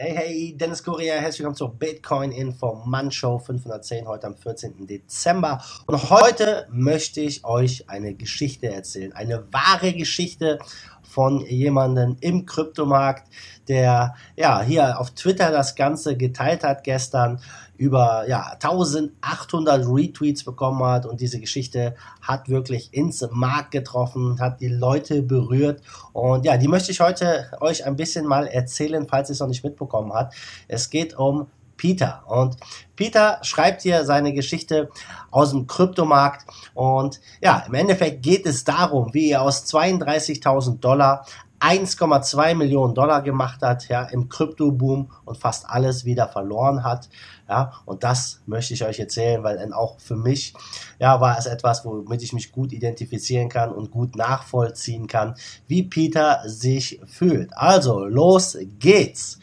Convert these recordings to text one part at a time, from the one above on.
Hey, hey, Dennis Kurier, herzlich willkommen zur Bitcoin Informant Show 510, heute am 14. Dezember. Und heute möchte ich euch eine Geschichte erzählen, eine wahre Geschichte von jemandem im Kryptomarkt, der ja hier auf Twitter das Ganze geteilt hat gestern, über ja 1800 Retweets bekommen hat und diese Geschichte hat wirklich ins Markt getroffen, hat die Leute berührt und ja, die möchte ich heute euch ein bisschen mal erzählen, falls ihr es noch nicht mitbekommen habt. Es geht um Peter. Und Peter schreibt hier seine Geschichte aus dem Kryptomarkt. Und ja, im Endeffekt geht es darum, wie er aus 32.000 Dollar 1,2 Millionen Dollar gemacht hat, ja, im Kryptoboom und fast alles wieder verloren hat, ja, und das möchte ich euch erzählen, weil auch für mich, ja, war es etwas, womit ich mich gut identifizieren kann und gut nachvollziehen kann, wie Peter sich fühlt. Also, los geht's!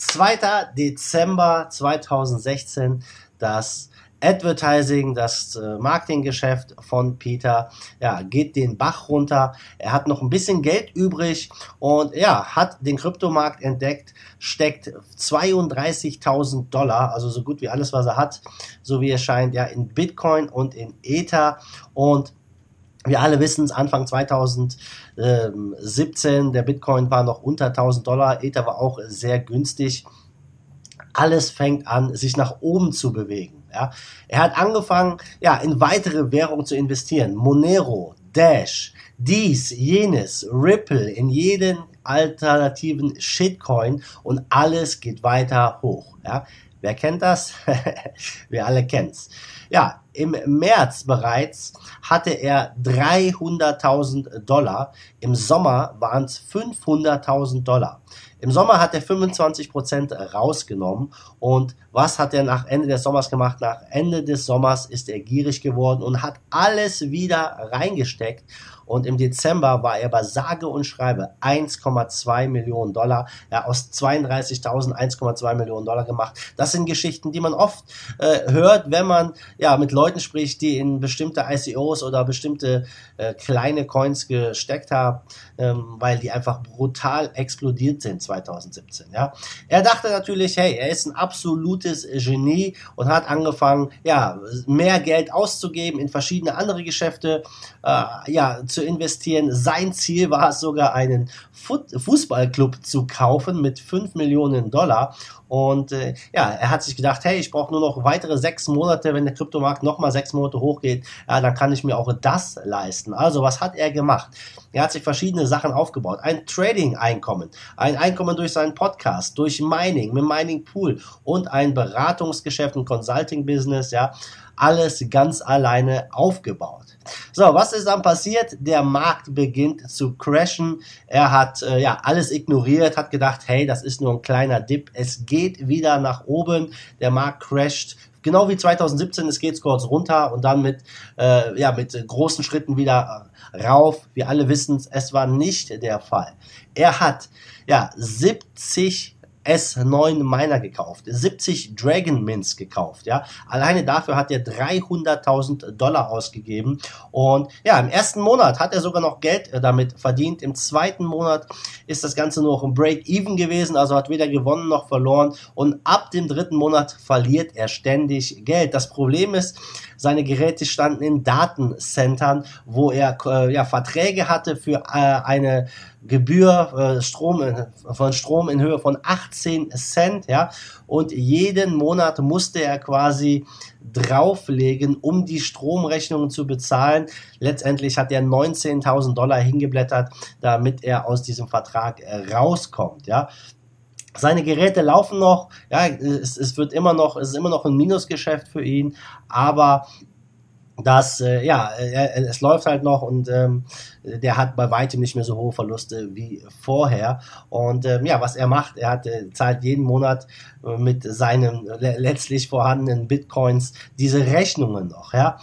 2. Dezember 2016, das Advertising, das äh, Marketinggeschäft von Peter, ja, geht den Bach runter. Er hat noch ein bisschen Geld übrig und ja, hat den Kryptomarkt entdeckt, steckt 32.000 Dollar, also so gut wie alles, was er hat, so wie es scheint, ja, in Bitcoin und in Ether und wir alle wissen es, Anfang 2017, der Bitcoin war noch unter 1000 Dollar, Ether war auch sehr günstig. Alles fängt an, sich nach oben zu bewegen. Ja. Er hat angefangen, ja, in weitere Währungen zu investieren. Monero, Dash, dies, jenes, Ripple, in jeden alternativen Shitcoin und alles geht weiter hoch. Ja. Wer kennt das? Wir alle kennen's. Ja, im März bereits hatte er 300.000 Dollar. Im Sommer waren es 500.000 Dollar. Im Sommer hat er 25% rausgenommen. Und was hat er nach Ende des Sommers gemacht? Nach Ende des Sommers ist er gierig geworden und hat alles wieder reingesteckt. Und im Dezember war er bei sage und schreibe 1,2 Millionen Dollar. Ja, aus 32.000 1,2 Millionen Dollar gemacht. Das sind Geschichten, die man oft äh, hört, wenn man ja mit Leuten spricht, die in bestimmte ICOs oder bestimmte äh, kleine Coins gesteckt haben, ähm, weil die einfach brutal explodiert sind 2017. Ja, er dachte natürlich, hey, er ist ein absolutes Genie und hat angefangen, ja, mehr Geld auszugeben in verschiedene andere Geschäfte, äh, ja, zu investieren. Sein Ziel war es sogar, einen Fußballclub zu kaufen mit 5 Millionen Dollar. Und äh, ja, er hat sich gedacht, hey, ich brauche nur noch weitere sechs Monate, wenn der Kryptomarkt nochmal sechs Monate hochgeht, ja, dann kann ich mir auch das leisten. Also, was hat er gemacht? Er hat sich verschiedene Sachen aufgebaut. Ein Trading-Einkommen, ein Einkommen durch seinen Podcast, durch Mining, mit Mining Pool und ein Beratungsgeschäft, ein Consulting-Business, ja, alles ganz alleine aufgebaut. So, was ist dann passiert? Der Markt beginnt zu crashen. Er hat äh, ja alles ignoriert, hat gedacht, hey, das ist nur ein kleiner Dip. Es geht wieder nach oben. Der Markt crasht genau wie 2017, es geht kurz runter und dann mit, äh, ja, mit großen Schritten wieder rauf. Wir alle wissen es war nicht der Fall. Er hat ja 70 S9 Miner gekauft, 70 Dragon Mints gekauft, ja. Alleine dafür hat er 300.000 Dollar ausgegeben und ja, im ersten Monat hat er sogar noch Geld äh, damit verdient. Im zweiten Monat ist das Ganze nur noch ein Break-Even gewesen, also hat weder gewonnen noch verloren und ab dem dritten Monat verliert er ständig Geld. Das Problem ist, seine Geräte standen in Datencentern, wo er äh, ja, Verträge hatte für äh, eine Gebühr äh, Strom in, von Strom in Höhe von 18 Cent, ja, und jeden Monat musste er quasi drauflegen, um die Stromrechnungen zu bezahlen. Letztendlich hat er 19.000 Dollar hingeblättert, damit er aus diesem Vertrag äh, rauskommt, ja. Seine Geräte laufen noch, ja, es, es wird immer noch, es ist immer noch ein Minusgeschäft für ihn, aber das, äh, ja, er, es läuft halt noch und ähm, der hat bei weitem nicht mehr so hohe Verluste wie vorher. Und ähm, ja, was er macht, er hat, äh, zahlt jeden Monat äh, mit seinen le letztlich vorhandenen Bitcoins diese Rechnungen noch, ja.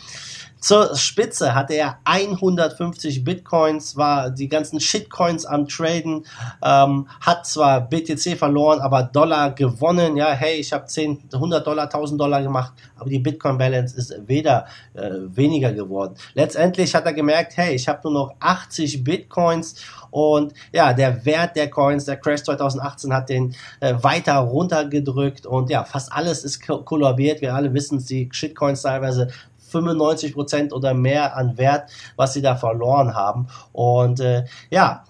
Zur Spitze hatte er 150 Bitcoins, war die ganzen Shitcoins am Traden, ähm, hat zwar BTC verloren, aber Dollar gewonnen. Ja, hey, ich habe 10, 100 Dollar, 1000 Dollar gemacht, aber die Bitcoin Balance ist weder äh, weniger geworden. Letztendlich hat er gemerkt, hey, ich habe nur noch 80 Bitcoins und ja, der Wert der Coins, der Crash 2018 hat den äh, weiter runtergedrückt und ja, fast alles ist kollabiert. Wir alle wissen, die Shitcoins teilweise 95 Prozent oder mehr an Wert, was sie da verloren haben. Und äh, ja,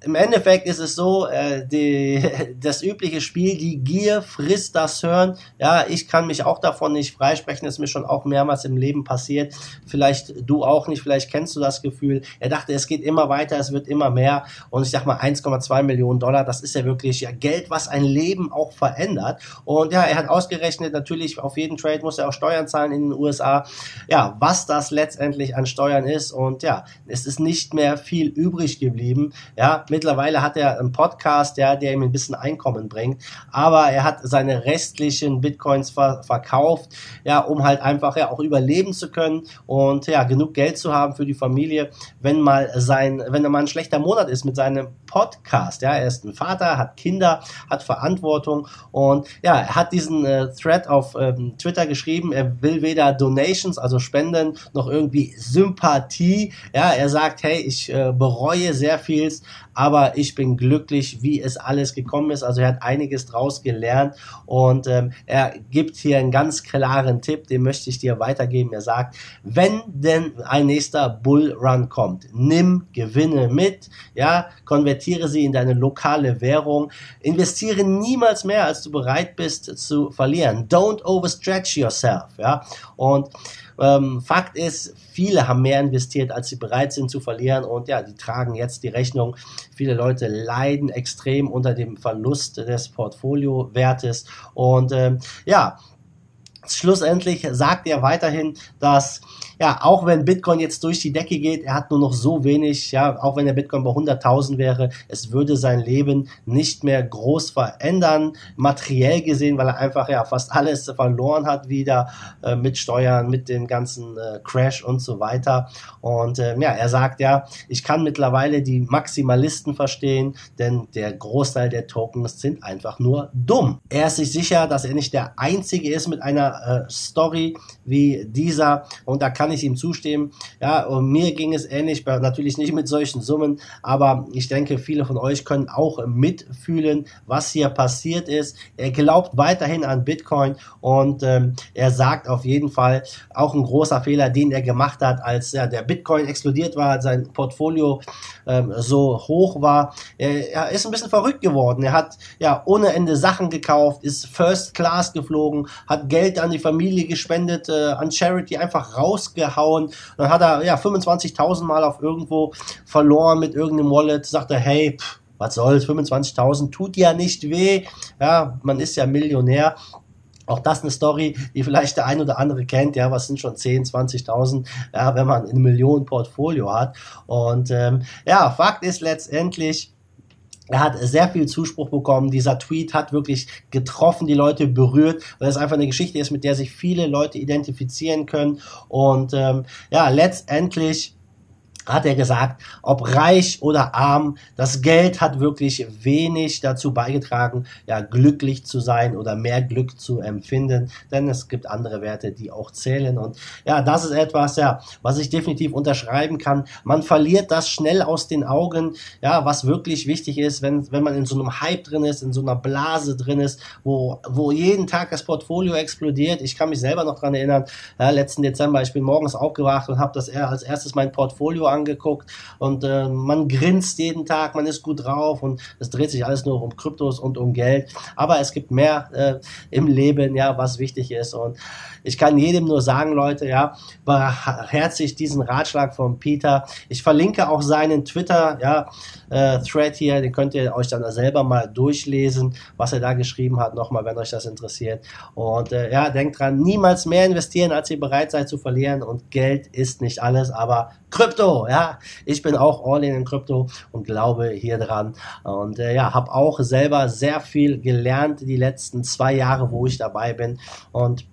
im Endeffekt ist es so, äh, die, das übliche Spiel, die Gier frisst das Hören. Ja, ich kann mich auch davon nicht freisprechen, das ist mir schon auch mehrmals im Leben passiert. Vielleicht du auch nicht, vielleicht kennst du das Gefühl. Er dachte, es geht immer weiter, es wird immer mehr. Und ich sag mal, 1,2 Millionen Dollar, das ist ja wirklich ja Geld, was ein Leben auch verändert. Und ja, er hat ausgerechnet, natürlich auf jeden Trade muss er auch Steuern zahlen in den USA. Ja, was das letztendlich an Steuern ist. Und ja, es ist nicht mehr viel übrig geblieben. Ja, Mittlerweile hat er einen Podcast, ja, der ihm ein bisschen Einkommen bringt. Aber er hat seine restlichen Bitcoins ver verkauft, ja, um halt einfach ja auch überleben zu können und ja, genug Geld zu haben für die Familie, wenn mal sein, wenn mal ein schlechter Monat ist mit seinem Podcast. Ja, er ist ein Vater, hat Kinder, hat Verantwortung und ja, er hat diesen äh, Thread auf ähm, Twitter geschrieben. Er will weder Donations, also Spenden, noch irgendwie Sympathie. Ja, er sagt, hey, ich äh, bereue sehr vieles, aber ich bin glücklich, wie es alles gekommen ist. Also er hat einiges draus gelernt und ähm, er gibt hier einen ganz klaren Tipp, den möchte ich dir weitergeben. Er sagt, wenn denn ein nächster Bullrun kommt, nimm Gewinne mit, ja, konvertiere sie in deine lokale Währung, investiere niemals mehr, als du bereit bist zu verlieren. Don't overstretch yourself, ja, und ähm, Fakt ist, viele haben mehr investiert, als sie bereit sind zu verlieren und ja, die tragen jetzt die Rechnung. Viele Leute leiden extrem unter dem Verlust des Portfoliowertes und ähm, ja, schlussendlich sagt er weiterhin, dass ja, auch wenn Bitcoin jetzt durch die Decke geht, er hat nur noch so wenig, ja, auch wenn der Bitcoin bei 100.000 wäre, es würde sein Leben nicht mehr groß verändern, materiell gesehen, weil er einfach ja fast alles verloren hat wieder äh, mit Steuern, mit dem ganzen äh, Crash und so weiter. Und äh, ja, er sagt ja, ich kann mittlerweile die Maximalisten verstehen, denn der Großteil der Tokens sind einfach nur dumm. Er ist sich sicher, dass er nicht der Einzige ist mit einer äh, Story wie dieser und da kann kann ich ihm zustimmen. Ja, und mir ging es ähnlich, natürlich nicht mit solchen Summen, aber ich denke, viele von euch können auch mitfühlen, was hier passiert ist. Er glaubt weiterhin an Bitcoin und ähm, er sagt auf jeden Fall auch ein großer Fehler, den er gemacht hat, als ja, der Bitcoin explodiert war, sein Portfolio ähm, so hoch war. Er, er ist ein bisschen verrückt geworden. Er hat ja ohne Ende Sachen gekauft, ist First Class geflogen, hat Geld an die Familie gespendet, äh, an Charity einfach raus rausgehauen. Dann hat er ja 25.000 Mal auf irgendwo verloren mit irgendeinem Wallet. Sagt er, hey, pff, was soll's, 25.000 tut ja nicht weh. Ja, man ist ja Millionär. Auch das eine Story, die vielleicht der ein oder andere kennt, ja, was sind schon 10, 20.000, ja, wenn man ein Millionen Portfolio hat. Und ähm, ja, Fakt ist letztendlich, er hat sehr viel Zuspruch bekommen. Dieser Tweet hat wirklich getroffen, die Leute berührt, weil es einfach eine Geschichte ist, mit der sich viele Leute identifizieren können. Und ähm, ja, letztendlich hat er gesagt, ob reich oder arm, das Geld hat wirklich wenig dazu beigetragen, ja, glücklich zu sein oder mehr Glück zu empfinden, denn es gibt andere Werte, die auch zählen und ja, das ist etwas, ja, was ich definitiv unterschreiben kann. Man verliert das schnell aus den Augen, ja, was wirklich wichtig ist, wenn, wenn man in so einem Hype drin ist, in so einer Blase drin ist, wo, wo jeden Tag das Portfolio explodiert. Ich kann mich selber noch dran erinnern, ja, letzten Dezember, ich bin morgens aufgewacht und habe das als erstes mein Portfolio angeguckt und äh, man grinst jeden Tag, man ist gut drauf und es dreht sich alles nur um Kryptos und um Geld. Aber es gibt mehr äh, im Leben, ja, was wichtig ist. Und ich kann jedem nur sagen, Leute, ja, beherzigt diesen Ratschlag von Peter. Ich verlinke auch seinen Twitter, ja, äh, Thread hier, den könnt ihr euch dann selber mal durchlesen, was er da geschrieben hat, nochmal, wenn euch das interessiert. Und äh, ja, denkt dran, niemals mehr investieren, als ihr bereit seid zu verlieren. Und Geld ist nicht alles, aber Krypto, ja, ich bin auch all in in Krypto und glaube hier dran. Und äh, ja, habe auch selber sehr viel gelernt die letzten zwei Jahre, wo ich dabei bin. Und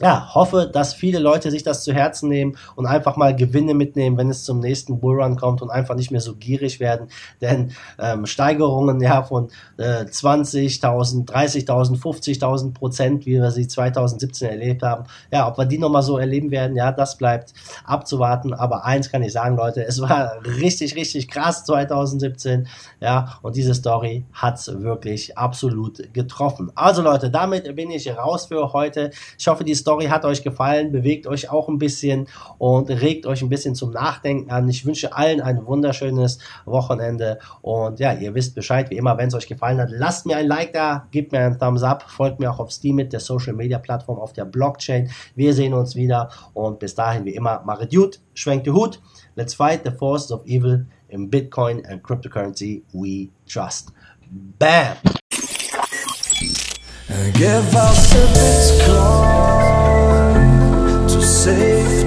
ja, hoffe, dass viele Leute sich das zu Herzen nehmen und einfach mal Gewinne mitnehmen, wenn es zum nächsten Bullrun kommt und einfach nicht mehr so gierig werden. Denn ähm, Steigerungen ja von äh, 20.000, 30.000, 50.000 Prozent, wie wir sie 2017 erlebt haben, ja, ob wir die nochmal so erleben werden, ja, das bleibt abzuwarten. Aber eins kann ich sagen, Leute, es war richtig, richtig krass 2017, ja, und diese Story hat's wirklich absolut getroffen. Also Leute, damit bin ich raus für heute. Ich hoffe, die Story Story hat euch gefallen, bewegt euch auch ein bisschen und regt euch ein bisschen zum Nachdenken an. Ich wünsche allen ein wunderschönes Wochenende und ja, ihr wisst Bescheid, wie immer, wenn es euch gefallen hat, lasst mir ein Like da, gebt mir einen Thumbs up, folgt mir auch auf Steam mit der Social Media Plattform auf der Blockchain. Wir sehen uns wieder und bis dahin wie immer, machet gut, schwenkt die Hut, let's fight the forces of evil in Bitcoin and cryptocurrency we trust. Bam! Give us a Bitcoin to save